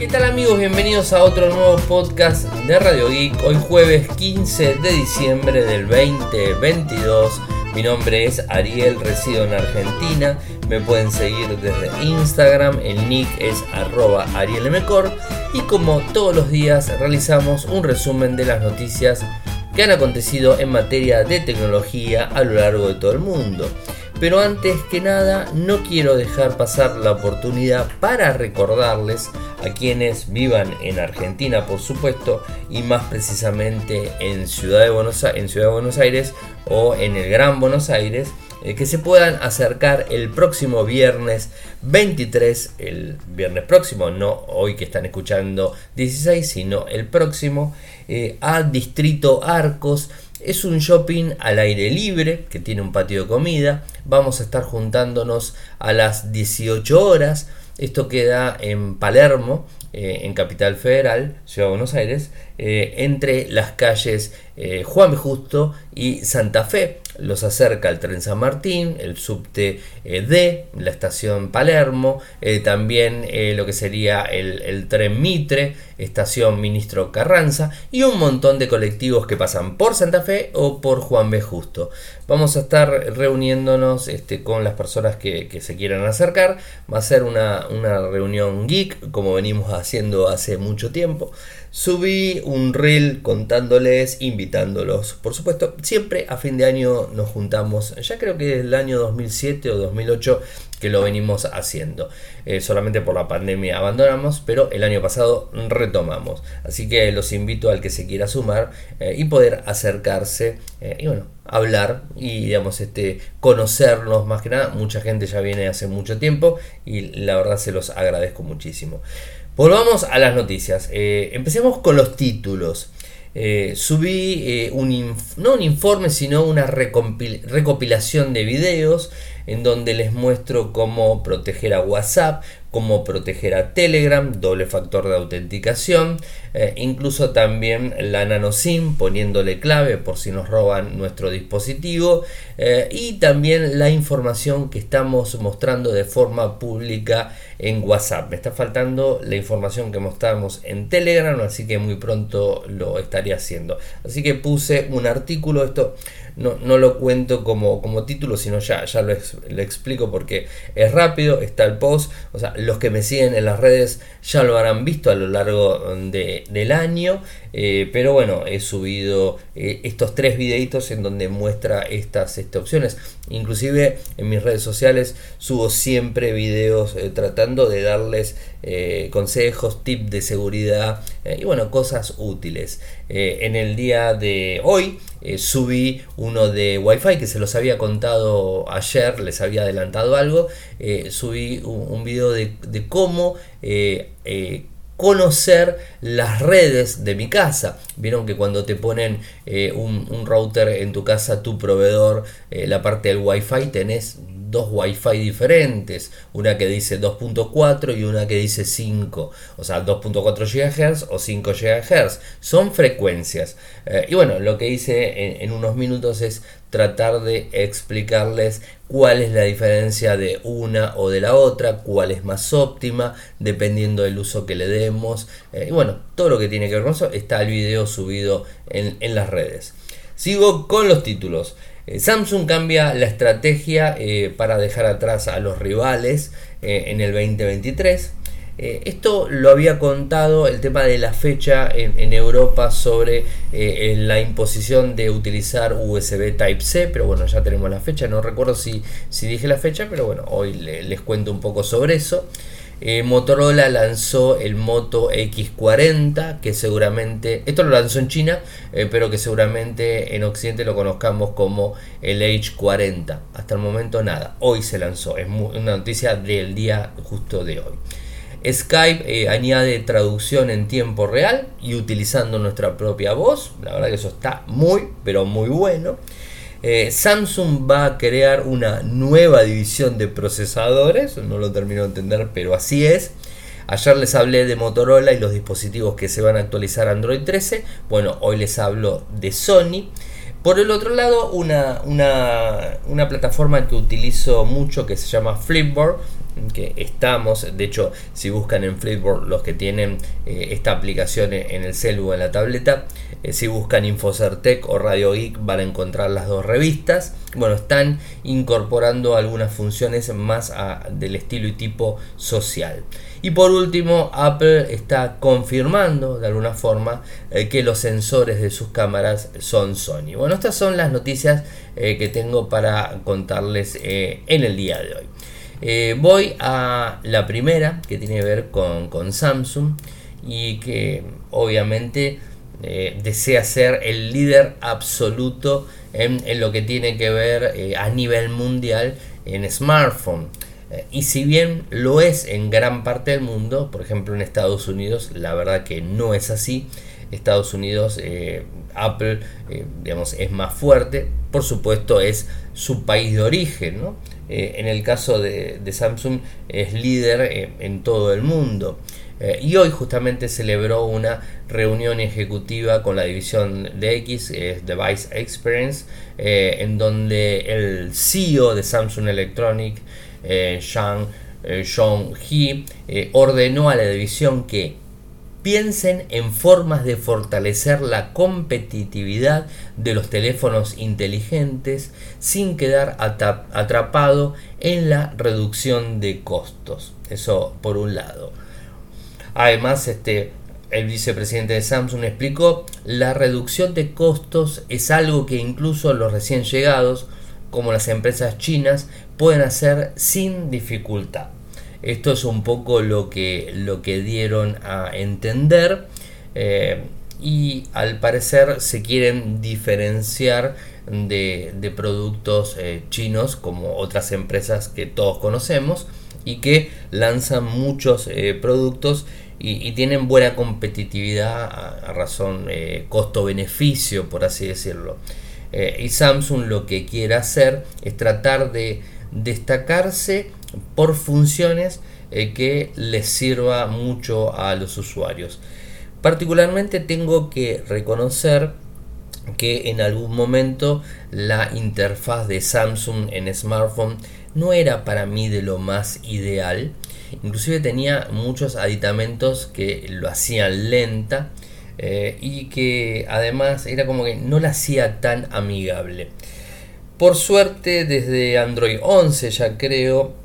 ¿Qué tal amigos? Bienvenidos a otro nuevo podcast de Radio Geek. Hoy jueves 15 de diciembre del 2022. Mi nombre es Ariel, resido en Argentina. Me pueden seguir desde Instagram, el nick es arroba arielmcor. Y como todos los días realizamos un resumen de las noticias que han acontecido en materia de tecnología a lo largo de todo el mundo. Pero antes que nada, no quiero dejar pasar la oportunidad para recordarles a quienes vivan en Argentina, por supuesto, y más precisamente en Ciudad de Buenos, en Ciudad de Buenos Aires o en el Gran Buenos Aires, eh, que se puedan acercar el próximo viernes 23, el viernes próximo, no hoy que están escuchando 16, sino el próximo, eh, a Distrito Arcos es un shopping al aire libre que tiene un patio de comida. Vamos a estar juntándonos a las 18 horas. Esto queda en Palermo, eh, en Capital Federal, Ciudad de Buenos Aires, eh, entre las calles eh, Juan Justo y Santa Fe. Los acerca el tren San Martín, el subte D, la estación Palermo, también lo que sería el, tren Mitre, estación Ministro Carranza y un montón de colectivos que pasan por Santa Fe o por Juan B. Justo. Vamos a estar reuniéndonos este, con las personas que, se quieran acercar. Va a ser una, una reunión geek, como venimos haciendo hace mucho tiempo. Subí un reel contándoles, invitándolos. Por supuesto, siempre a fin de año nos juntamos. Ya creo que es el año 2007 o 2008 que lo venimos haciendo. Eh, solamente por la pandemia abandonamos, pero el año pasado retomamos. Así que los invito al que se quiera sumar eh, y poder acercarse eh, y bueno, hablar y digamos este conocernos más que nada. Mucha gente ya viene hace mucho tiempo y la verdad se los agradezco muchísimo. Volvamos a las noticias. empecemos con los títulos. subí un no un informe sino una recopilación de videos en donde les muestro cómo proteger a WhatsApp, cómo proteger a Telegram, doble factor de autenticación, eh, incluso también la nanoSIM poniéndole clave por si nos roban nuestro dispositivo eh, y también la información que estamos mostrando de forma pública en WhatsApp. Me está faltando la información que mostramos en Telegram, así que muy pronto lo estaré haciendo. Así que puse un artículo, esto no, no lo cuento como, como título, sino ya, ya lo, lo explico porque es rápido, está el post, o sea, los que me siguen en las redes ya lo habrán visto a lo largo de, del año. Eh, pero bueno, he subido eh, estos tres videitos en donde muestra estas, estas, opciones. Inclusive en mis redes sociales subo siempre videos eh, tratando de darles consejos, tips de seguridad y bueno, cosas útiles. en el día de hoy subí uno de Wi-Fi que se los había contado ayer, les había adelantado algo. subí un, video de, cómo conocer las redes de mi casa. Vieron que cuando te ponen eh, un, router en tu casa, tu proveedor, eh, la parte del wifi, tenés dos wifi diferentes, una que dice 2.4 y una que dice 5, o sea 2.4 GHz o 5 GHz, son frecuencias. Eh, y bueno, lo que hice en, unos minutos es tratar de explicarles cuál es la diferencia de una o de la otra, cuál es más óptima, dependiendo del uso que le demos. Eh, y bueno, todo lo que tiene que ver con eso está el video subido en, en las redes. Sigo con los títulos. Eh, Samsung cambia la estrategia eh, para dejar atrás a los rivales eh, en el 2023. esto lo había contado el tema de la fecha en, Europa sobre la imposición de utilizar USB Type-C, pero bueno, ya tenemos la fecha, no recuerdo si, si dije la fecha, pero bueno, hoy les cuento un poco sobre eso. Eh, Motorola lanzó el Moto X40, que seguramente, esto lo lanzó en China, eh, pero que seguramente en Occidente lo conozcamos como el H40. Hasta el momento nada, hoy se lanzó, es una noticia del día justo de hoy. Skype eh, añade traducción en tiempo real y utilizando nuestra propia voz, la verdad que eso está muy, pero muy bueno. Eh, Samsung va a crear una nueva división de procesadores, no lo termino de entender, pero así es. Ayer les hablé de Motorola y los dispositivos que se van a actualizar a Android 13. Bueno, hoy les hablo de Sony. Por el otro lado, una, una, plataforma que utilizo mucho que se llama Flipboard, que estamos, de hecho si buscan en Flipboard los que tienen eh, esta aplicación en el celu o en la tableta, eh, si buscan Infocertec o Radio Geek van a encontrar las dos revistas. Bueno, están incorporando algunas funciones más del estilo y tipo social. Y por último, Apple está confirmando de alguna forma eh, que los sensores de sus cámaras son Sony. Bueno, estas son las noticias que tengo para contarles en el día de hoy. Eh, voy a la primera que tiene que ver con, Samsung y que obviamente eh, desea ser el líder absoluto en, lo que tiene que ver eh, a nivel mundial en smartphone. y si bien lo es en gran parte del mundo, por ejemplo en Estados Unidos, la verdad que no es así. Estados Unidos, Apple, digamos, es más fuerte. Por supuesto, es su país de origen, ¿no? Eh, en el caso de, Samsung es líder eh, en todo el mundo. Eh, y hoy justamente celebró una reunión ejecutiva con la división de X, Device Experience, en donde el CEO de Samsung Electronic, Shang Zhong-Hee, ordenó a la división que piensen en formas de fortalecer la competitividad de los teléfonos inteligentes sin quedar atrapado en la reducción de costos. Eso por un lado. Además, este, el vicepresidente de Samsung explicó, la reducción de costos es algo que incluso los recién llegados, como las empresas chinas, pueden hacer sin dificultad. Esto es un poco lo que, lo que dieron a entender eh, y al parecer se quieren diferenciar de, productos eh, chinos como otras empresas que todos conocemos y que lanzan muchos eh, productos y, tienen buena competitividad a, razón costo-beneficio, por así decirlo. y Samsung lo que quiere hacer es tratar de destacarse por funciones eh, que les sirva mucho a los usuarios. Particularmente tengo que reconocer que en algún momento la interfaz de Samsung en smartphone no era para mí de lo más ideal. Inclusive tenía muchos aditamentos que lo hacían lenta eh, y que además era como que no la hacía tan amigable. Por suerte desde Android 11 ya creo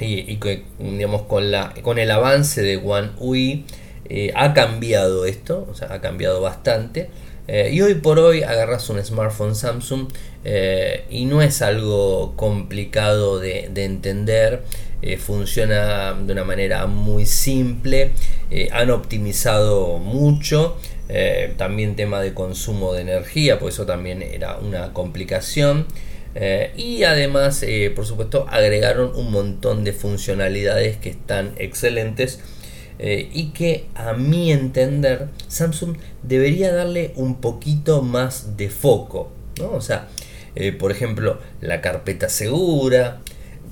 y, digamos con, la, con el avance de One UI eh, ha cambiado esto, o sea, ha cambiado bastante. Eh, y hoy por hoy agarras un smartphone Samsung eh, y no es algo complicado de, entender, funciona de una manera muy simple, han optimizado mucho, también tema de consumo de energía, pues eso también era una complicación. Eh, y además, eh, por supuesto, agregaron un montón de funcionalidades que están excelentes eh, y que a mi entender Samsung debería darle un poquito más de foco. O sea, por ejemplo, la carpeta segura,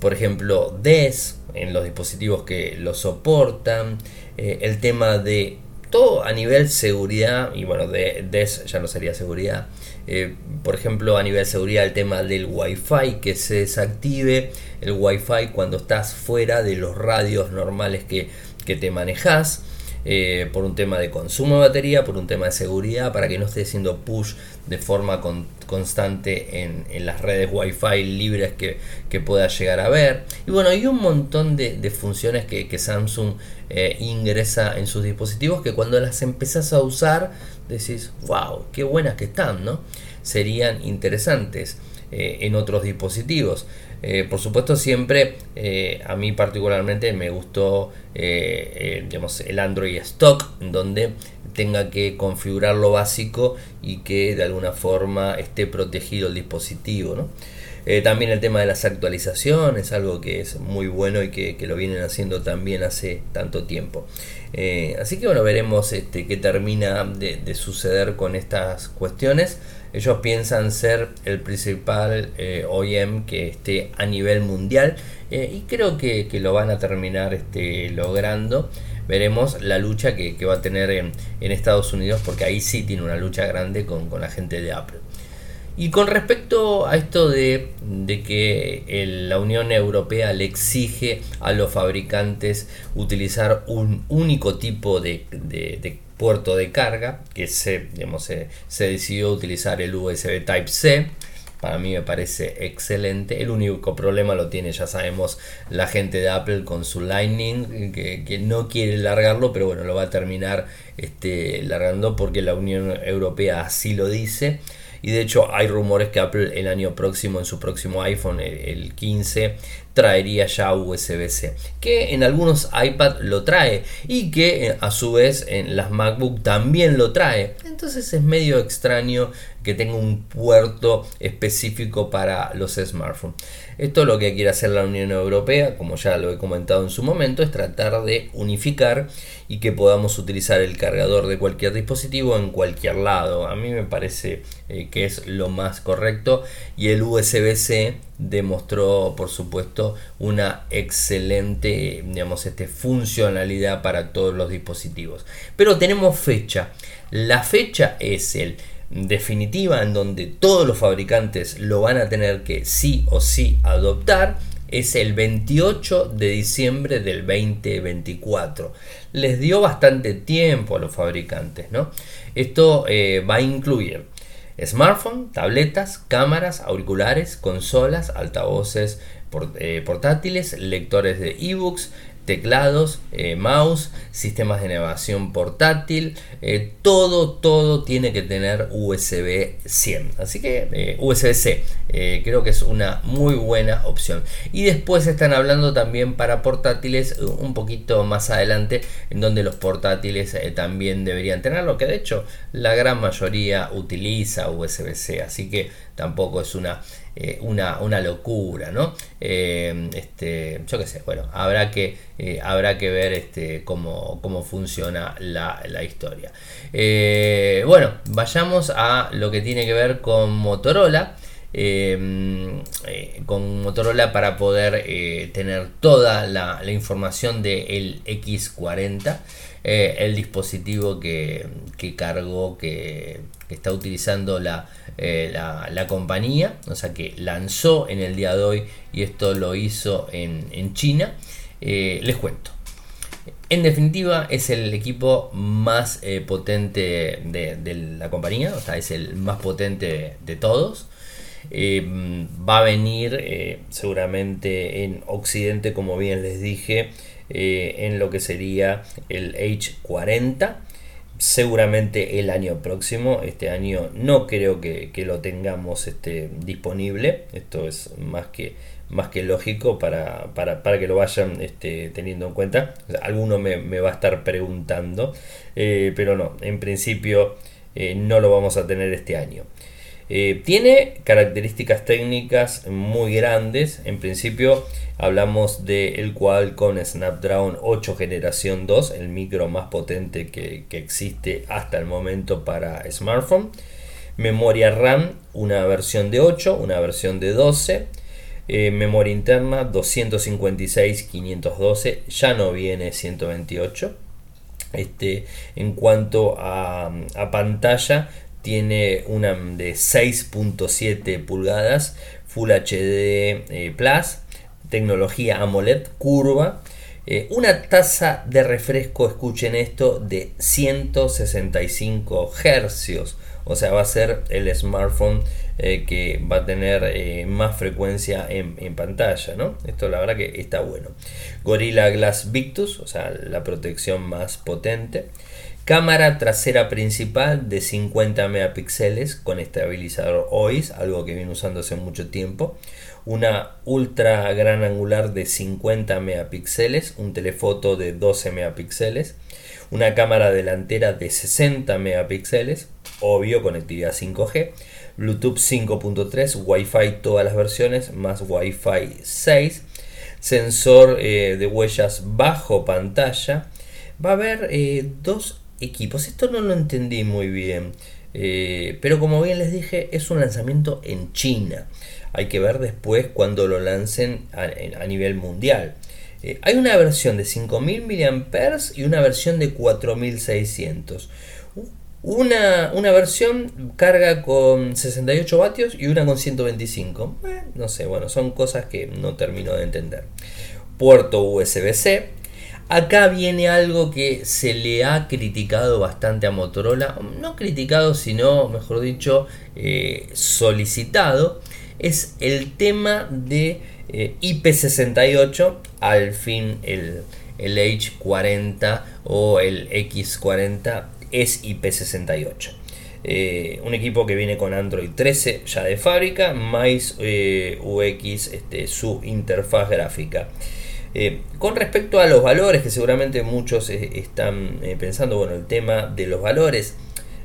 por ejemplo, DES en los dispositivos que lo soportan, el tema de todo a nivel seguridad, y bueno, de DES ya no sería seguridad, eh, por ejemplo, a nivel de seguridad, el tema del Wi-Fi, que se desactive el Wi-Fi cuando estás fuera de los radios normales que, te manejas. Eh, por un tema de consumo de batería, por un tema de seguridad, para que no esté haciendo push de forma constante en, las redes Wi-Fi libres que, que, pueda llegar a ver. Y bueno, hay un montón de, funciones que, Samsung eh, ingresa en sus dispositivos que cuando las empezás a usar decís, wow, qué buenas que están, ¿no? Serían interesantes eh, en otros dispositivos. Eh, por supuesto, siempre eh, a mí particularmente me gustó digamos, el Android Stock, donde tenga que configurar lo básico y que de alguna forma esté protegido el dispositivo. ¿no? también el tema de las actualizaciones, algo que es muy bueno y que, lo vienen haciendo también hace tanto tiempo. Así que bueno, veremos este, qué termina de, suceder con estas cuestiones. Ellos piensan ser el principal eh, OEM que esté a nivel mundial eh, y creo que, lo van a terminar este, logrando. Veremos la lucha que, va a tener en, Estados Unidos porque ahí sí tiene una lucha grande con, con la gente de Apple. Y con respecto a esto de, que la Unión Europea le exige a los fabricantes utilizar un único tipo de, puerto de carga, que se, se decidió utilizar el USB Type-C, para mí me parece excelente. El único problema lo tiene, ya sabemos, la gente de Apple con su Lightning, que, no quiere largarlo, pero bueno, lo va a terminar este, largando porque la Unión Europea así lo dice. Y de hecho hay rumores que Apple el año próximo, en su próximo iPhone, el, 15, traería ya USB-C. Que en algunos iPad lo trae y que eh, a su vez en las MacBook también lo trae. Entonces es medio extraño que tenga un puerto específico para los smartphones. Esto lo que quiere hacer la Unión Europea, como ya lo he comentado en su momento, es tratar de unificar y que podamos utilizar el cargador de cualquier dispositivo en cualquier lado. A mí me parece eh, que es lo más correcto y el USB-C demostró por supuesto una excelente digamos, este, funcionalidad para todos los dispositivos. Pero tenemos fecha. La fecha es el definitiva en donde todos los fabricantes lo van a tener que sí o sí adoptar es el 28 de diciembre del 2024. Les dio bastante tiempo a los fabricantes, ¿no? Esto eh, va a incluir smartphone, tabletas, cámaras, auriculares, consolas, altavoces eh, portátiles, lectores de ebooks, teclados, eh, mouse, sistemas de navegación portátil, eh, todo, todo tiene que tener USB 100. Así que eh, USB-C creo que es una muy buena opción. Y después están hablando también para portátiles un poquito más adelante, en donde los portátiles también deberían tenerlo, que de hecho la gran mayoría utiliza USB-C, así que tampoco es una eh, una, locura, ¿no? Eh, este, yo qué sé, bueno, habrá que, eh, habrá que ver este, cómo, cómo funciona la, historia. bueno, vayamos a lo que tiene que ver con Motorola. con Motorola para poder tener toda la, información del X40, el dispositivo que, que cargó, que, está utilizando la, eh, la, compañía, o sea que lanzó en el día de hoy y esto lo hizo en, China. Eh, les cuento. En definitiva, es el equipo más eh, potente de, la compañía, o sea, es el más potente de, todos. va a venir seguramente en Occidente, como bien les dije, en lo que sería el H40 seguramente el año próximo. Este año no creo que, lo tengamos este, disponible. Esto es más que, más que lógico para, para, que lo vayan este, teniendo en cuenta. Alguno me, va a estar preguntando, eh, pero no, en principio eh, no lo vamos a tener este año. Eh, tiene características técnicas muy grandes. En principio hablamos del el Qualcomm Snapdragon 8 generación 2, el micro más potente que, existe hasta el momento para smartphone. Memoria RAM, una versión de 8, una versión de 12. Eh, memoria interna 256 512 ya no viene 128 este, en cuanto a, pantalla tiene una de 6.7 pulgadas Full HD eh, Plus, tecnología AMOLED curva, eh, una tasa de refresco, escuchen esto, de 165 Hz. O sea, va a ser el smartphone eh, que va a tener más frecuencia en, en, pantalla, ¿no? Esto la verdad que está bueno. Gorilla Glass Victus, o sea, la protección más potente. Cámara trasera principal de 50 megapíxeles con estabilizador OIS, algo que viene usando hace mucho tiempo. Una ultra gran angular de 50 megapíxeles, un telefoto de 12 megapíxeles, una cámara delantera de 60 megapíxeles, obvio conectividad 5G, Bluetooth 5.3, Wi-Fi todas las versiones, más Wi-Fi 6, sensor eh, de huellas bajo pantalla. Va a haber eh, dos equipos. Esto no lo entendí muy bien. Eh, pero como bien les dije, es un lanzamiento en China. Hay que ver después cuando lo lancen a, nivel mundial. Eh, hay una versión de 5000 mAh y una versión de 4600. Una, una, versión carga con 68 vatios y una con 125. Eh, no sé, bueno, son cosas que no termino de entender. Puerto USB-C. Acá viene algo que se le ha criticado bastante a Motorola. No criticado, sino, mejor dicho, eh, solicitado. Es el tema de eh, IP68. Al fin el, el H40 o el X40 es IP68. Eh, un equipo que viene con Android 13 ya de fábrica, más UX, este, su interfaz gráfica. Eh, con respecto a los valores, que seguramente muchos están pensando, bueno, el tema de los valores,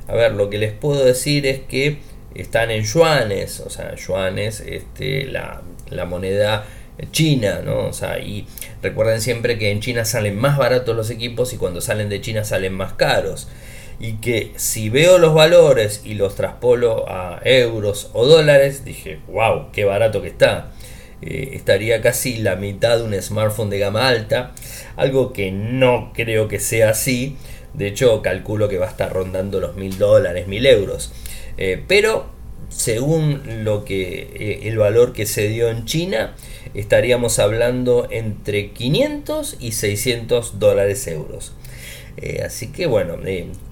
a ver, lo que les puedo decir es que están en yuanes, o sea, yuanes, este, la, la moneda China, ¿no? O sea, y recuerden siempre que en China salen más baratos los equipos y cuando salen de China salen más caros y que si veo los valores y los traspolo a euros o dólares, dije, wow, qué barato que está. Eh, estaría casi la mitad de un smartphone de gama alta, algo que no creo que sea así. De hecho, calculo que va a estar rondando los mil dólares, mil euros. Eh, pero según lo que eh, el valor que se dio en China, estaríamos hablando entre 500 y 600 dólares euros. Así que bueno,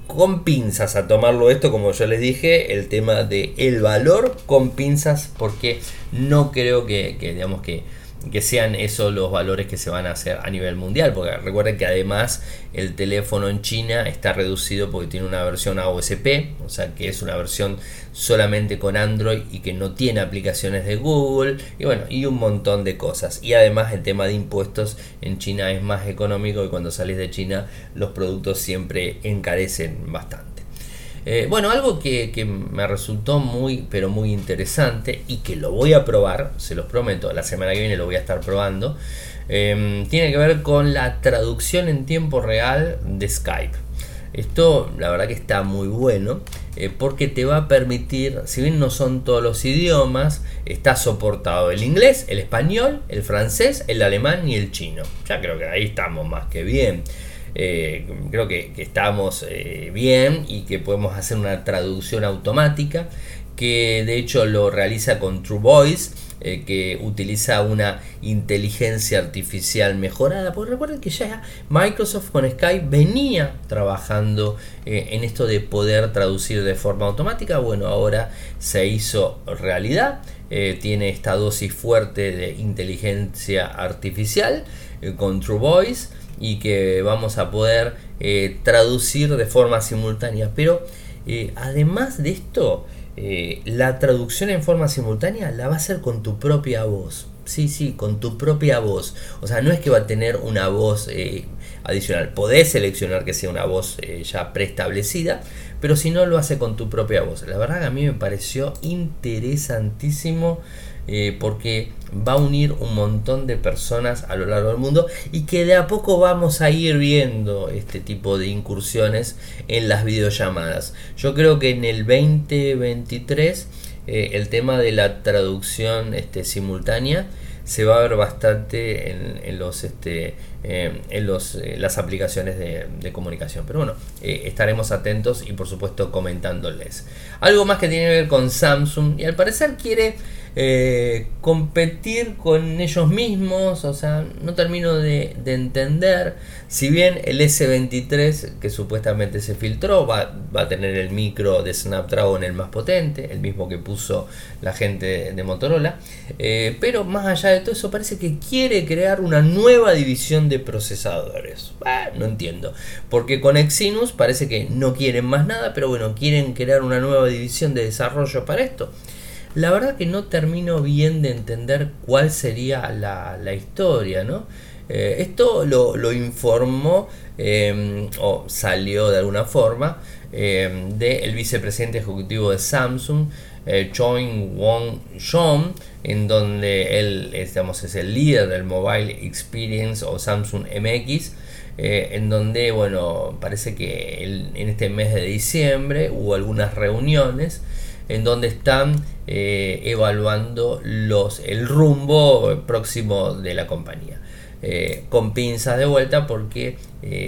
con pinzas a tomarlo esto, como yo les dije, el tema de el valor con pinzas, porque no creo que, digamos que, que sean esos los valores que se van a hacer a nivel mundial, porque recuerden que además el teléfono en China está reducido porque tiene una versión AOSP, o sea que es una versión solamente con Android y que no tiene aplicaciones de Google y bueno, y un montón de cosas. Y además el tema de impuestos en China es más económico y cuando sales de China los productos siempre encarecen bastante. Eh, bueno, algo que, me resultó muy, pero muy interesante y que lo voy a probar, se los prometo, la semana que viene lo voy a estar probando, em, tiene que ver con la traducción en tiempo real de Skype. Esto la verdad que está muy bueno eh, porque te va a permitir, si bien no son todos los idiomas, está soportado el inglés, el español, el francés, el alemán y el chino. Ya creo que ahí estamos más que bien. Eh, creo que, estamos eh, bien y que podemos hacer una traducción automática que de hecho lo realiza con True Voice eh, que utiliza una inteligencia artificial mejorada. Porque recuerden que ya Microsoft con Skype venía trabajando en esto de poder traducir de forma automática. Bueno, ahora se hizo realidad. Tiene esta dosis fuerte de inteligencia artificial con True Voice y que vamos a poder traducir de forma simultánea. Pero además de esto, eh, la traducción en forma simultánea la va a hacer con tu propia voz. Sí, sí, con tu propia voz. O sea, no es que va a tener una voz eh, adicional. Podés seleccionar que sea una voz eh, ya preestablecida, pero si no lo hace con tu propia voz. La verdad que a mí me pareció interesantísimo eh, porque va a unir un montón de personas a lo largo del mundo y que de a poco vamos a ir viendo este tipo de incursiones en las videollamadas. Yo creo que en el 2023 eh, el tema de la traducción este, simultánea se va a ver bastante en, los este, eh, en los, las aplicaciones de, comunicación. Pero bueno, estaremos atentos y por supuesto comentándoles. Algo más que tiene que ver con Samsung y al parecer quiere eh, competir con ellos mismos, o sea, no termino de, entender, si bien el S23 que supuestamente se filtró va, a tener el micro de Snapdragon el más potente, el mismo que puso la gente de Motorola, eh, pero más allá de todo eso parece que quiere crear una nueva división de procesadores. no entiendo, porque con Exynos parece que no quieren más nada, pero bueno, quieren crear una nueva división de desarrollo para esto. La verdad que no termino bien de entender cuál sería la, historia, ¿no? Eh, esto lo, informó em, o salió de alguna forma em, del vicepresidente ejecutivo de Samsung, eh, Choi Wong Shom, en donde él es el líder del Mobile Experience o Samsung MX. Eh, en donde, bueno, parece que en este mes de diciembre hubo algunas reuniones en donde están evaluando los, el rumbo próximo de la compañía. con pinzas de vuelta porque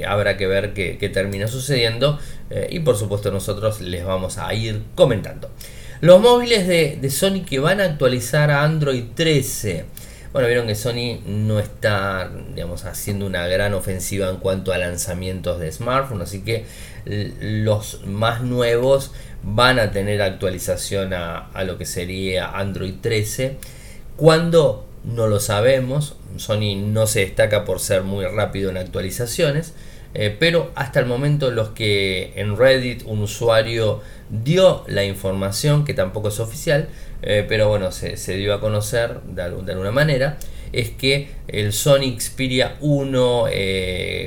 habrá que ver qué, termina sucediendo y por supuesto nosotros les vamos a ir comentando. Los móviles de, Sony que van a actualizar a Android 13. Bueno, vieron que Sony no está, digamos, haciendo una gran ofensiva en cuanto a lanzamientos de smartphones, así que los más nuevos van a tener actualización a, lo que sería Android 13. ¿Cuándo? No lo sabemos. Sony no se destaca por ser muy rápido en actualizaciones. Eh, pero hasta el momento los que en Reddit un usuario dio la información, que tampoco es oficial, eh, pero bueno, se, dio a conocer de, alguna manera, es que el Sony Xperia 1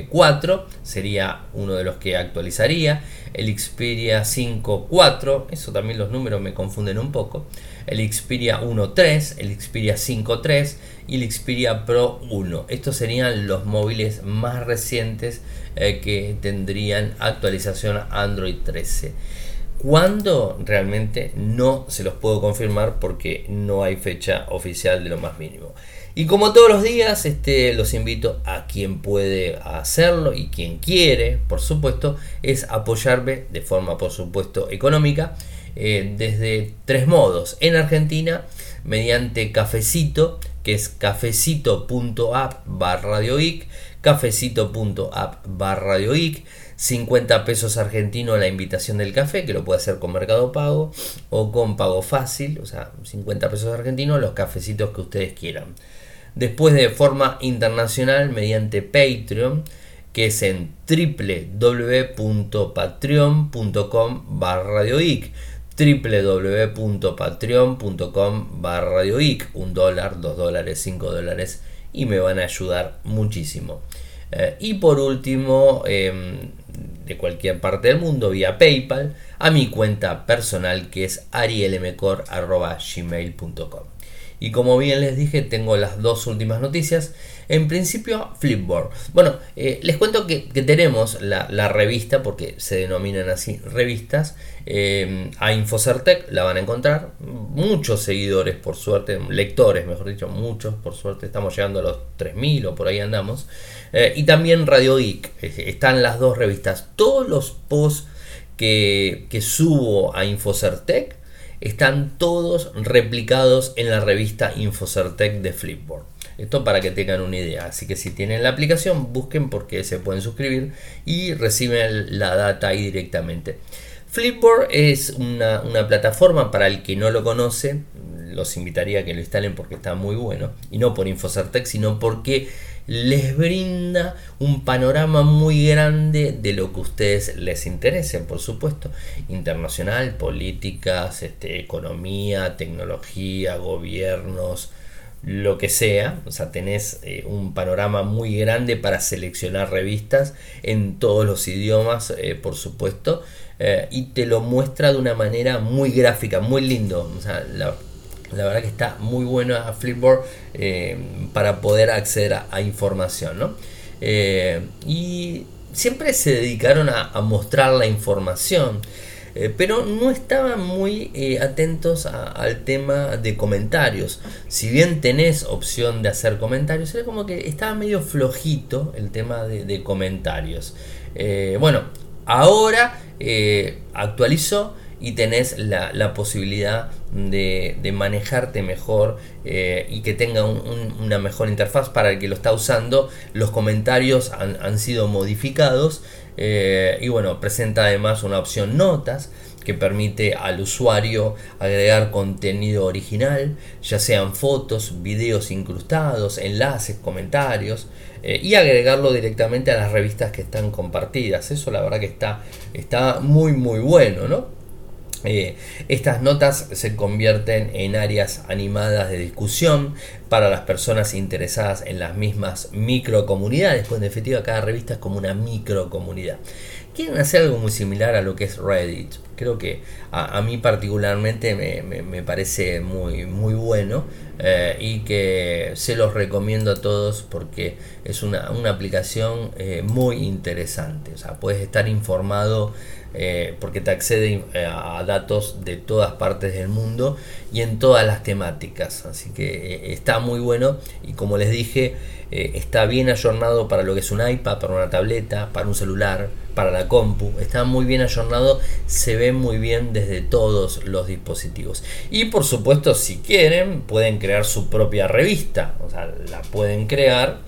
4 eh, sería uno de los que actualizaría, el Xperia 5 4, eso también los números me confunden un poco, el Xperia 1 3, el Xperia 5 3 y el Xperia Pro 1. Estos serían los móviles más recientes eh, que tendrían actualización Android 13. ¿Cuándo? Realmente no se los puedo confirmar porque no hay fecha oficial de lo más mínimo. Y como todos los días, este, los invito a quien puede hacerlo y quien quiere, por supuesto, es apoyarme de forma, por supuesto, económica eh, desde tres modos. En Argentina, mediante Cafecito, que es cafecito.app barra cafecito.app barra 50 pesos argentinos la invitación del café, que lo puede hacer con Mercado Pago o con Pago Fácil, o sea, 50 pesos argentinos los cafecitos que ustedes quieran. Después de forma internacional mediante Patreon, que es en www.patreon.com barra www.patreon.com barra un dólar, dos dólares, cinco dólares y me van a ayudar muchísimo. Eh, y por último, em, de cualquier parte del mundo, vía PayPal, a mi cuenta personal que es arielmcor.gmail.com. Y como bien les dije, tengo las dos últimas noticias. En principio, Flipboard. Bueno, eh, les cuento que, tenemos la, revista, porque se denominan así revistas, eh, a Infocertec, la van a encontrar. Muchos seguidores, por suerte, lectores, mejor dicho, muchos, por suerte, estamos llegando a los 3.000 o por ahí andamos. Eh, y también Radio Geek, están las dos revistas. Todos los posts que, que subo a Infocertec están todos replicados en la revista Infocertec de Flipboard. Esto para que tengan una idea. Así que si tienen la aplicación, busquen porque se pueden suscribir y reciben la data ahí directamente. Flipboard es una, plataforma para el que no lo conoce. Los invitaría a que lo instalen porque está muy bueno. Y no por Infocertec, sino porque les brinda un panorama muy grande de lo que ustedes les interese, por supuesto, internacional, políticas, este, economía, tecnología, gobiernos, lo que sea, o sea, tenés eh, un panorama muy grande para seleccionar revistas en todos los idiomas, eh, por supuesto, eh, y te lo muestra de una manera muy gráfica, muy lindo, o sea, la, verdad que está muy bueno a Flipboard para poder acceder a, información. ¿no? Y siempre se dedicaron a, mostrar la información. Eh, pero no estaban muy atentos al tema de comentarios. Si bien tenés opción de hacer comentarios, era como que estaba medio flojito el tema de, comentarios. bueno, ahora actualizó y tenés la, posibilidad de, manejarte mejor eh, y que tenga una mejor interfaz para el que lo está usando. Los comentarios han, sido modificados eh, y bueno, presenta además una opción notas que permite al usuario agregar contenido original, ya sean fotos, videos incrustados, enlaces, comentarios, eh, y agregarlo directamente a las revistas que están compartidas. Eso la verdad que está, está muy muy bueno, ¿no? Eh, estas notas se convierten en áreas animadas de discusión, para las personas interesadas en las mismas microcomunidades, pues en definitiva cada revista es como una microcomunidad. Quieren hacer algo muy similar a lo que es Reddit. Creo que a, mí particularmente me, parece muy, muy bueno eh, y que se los recomiendo a todos porque es una, aplicación eh, muy interesante. O sea, puedes estar informado eh, porque te accede eh, a datos de todas partes del mundo y en todas las temáticas. Así que eh, está muy bueno y como les dije, está bien ayornado para lo que es un iPad, para una tableta, para un celular, para la compu. Está muy bien ayornado, se ve muy bien desde todos los dispositivos. Y por supuesto, si quieren, pueden crear su propia revista. O sea, la pueden crear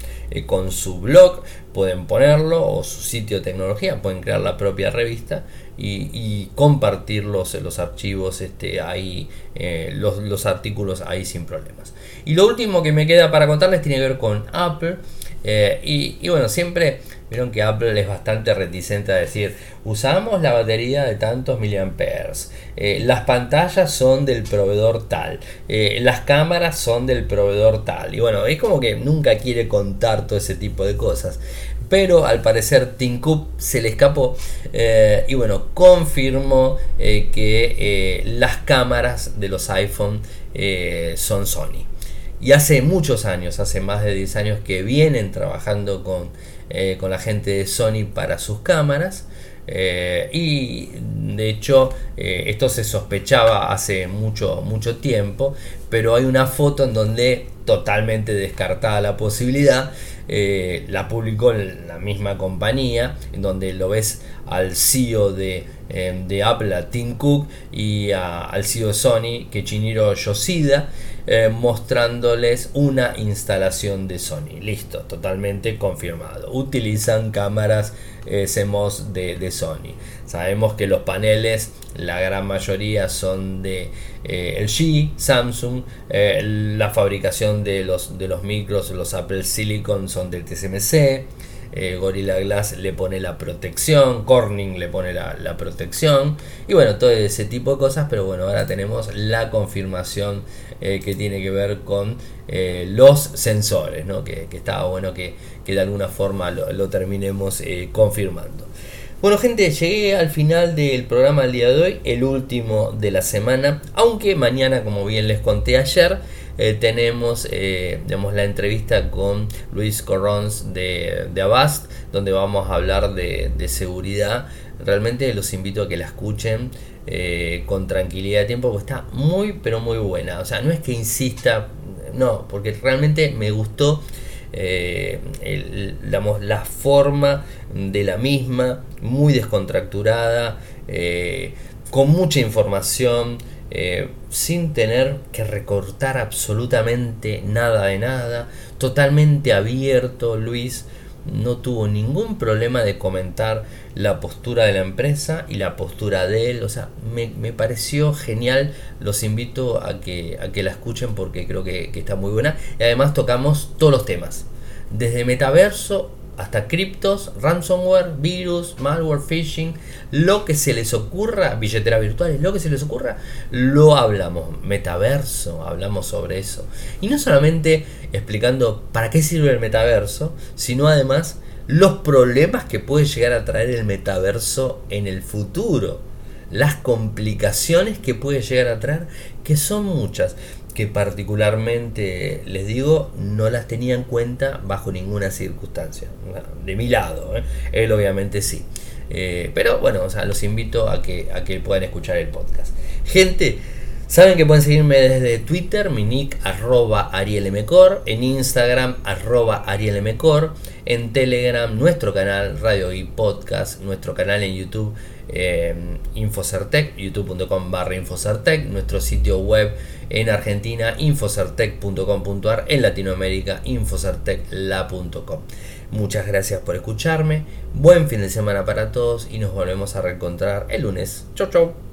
con su blog, pueden ponerlo o su sitio de tecnología, pueden crear la propia revista y, compartir los, archivos este, ahí, eh, los, artículos ahí sin problemas. Y lo último que me queda para contarles tiene que ver con Apple. Eh, y, bueno, siempre vieron que Apple es bastante reticente a decir, usamos la batería de tantos miliamperes, eh, las pantallas son del proveedor tal, las cámaras son del proveedor tal. Y bueno, es como que nunca quiere contar todo ese tipo de cosas pero al parecer Tim Cook se le escapó eh, y bueno, confirmó eh, que eh, las cámaras de los iPhone son Sony. Y hace muchos años, hace más de 10 años que vienen trabajando con, con la gente de Sony para sus cámaras. y de hecho esto se sospechaba hace mucho, mucho tiempo, pero hay una foto en donde totalmente descartada la posibilidad eh, la publicó la misma compañía, en donde lo ves al CEO de, em, de Apple, a Tim Cook, y al CEO de Sony, Chiniro Yoshida, eh, mostrándoles una instalación de Sony. Listo, totalmente confirmado. Utilizan cámaras eh, de, de Sony. Sabemos que los paneles, la gran mayoría son de eh, LG, Samsung, eh, la fabricación de los, de los micros, los Apple Silicon son del TSMC. Eh, Gorilla Glass le pone la protección, Corning le pone la, protección y bueno, todo ese tipo de cosas, pero bueno, ahora tenemos la confirmación que tiene que ver con los sensores, ¿no? que, estaba bueno que, de alguna forma lo terminemos confirmando. Bueno gente, llegué al final del programa del día de hoy, el último de la semana, aunque mañana, como bien les conté ayer, eh, tenemos eh, la entrevista con Luis Corrons de, de Avast, donde vamos a hablar de, seguridad. Realmente los invito a que la escuchen eh, con tranquilidad de tiempo, porque está muy, pero muy buena. O sea, no es que insista, no, porque realmente me gustó eh, la forma de la misma, muy descontracturada, eh, con mucha información, eh, sin tener que recortar absolutamente nada de nada, totalmente abierto, Luis no tuvo ningún problema de comentar la postura de la empresa y la postura de él. O sea, me, pareció genial. Los invito a que, a que la escuchen porque creo que, que está muy buena. Y además tocamos todos los temas. Desde metaverso hasta criptos, ransomware, virus, malware, phishing, lo que se les ocurra, billeteras virtuales, lo que se les ocurra, lo hablamos. Metaverso, hablamos sobre eso. Y no solamente explicando para qué sirve el metaverso, sino además los problemas que puede llegar a traer el metaverso en el futuro. Las complicaciones que puede llegar a traer, que son muchas que particularmente les digo no las tenía en cuenta bajo ninguna circunstancia. De mi lado ¿eh? él obviamente sí. Eh, pero bueno o sea los invito a que a que puedan escuchar el podcast. Gente Saben que pueden seguirme desde Twitter, mi nick arroba arielmcor, en Instagram arroba arielmcor, en Telegram nuestro canal Radio y Podcast, nuestro canal en YouTube eh, Infocertec, youtube.com barra Infocertec, nuestro sitio web en Argentina, infocertec.com.ar, en Latinoamérica, infocertecla.com. Muchas gracias por escucharme, buen fin de semana para todos y nos volvemos a reencontrar el lunes. Chau chau.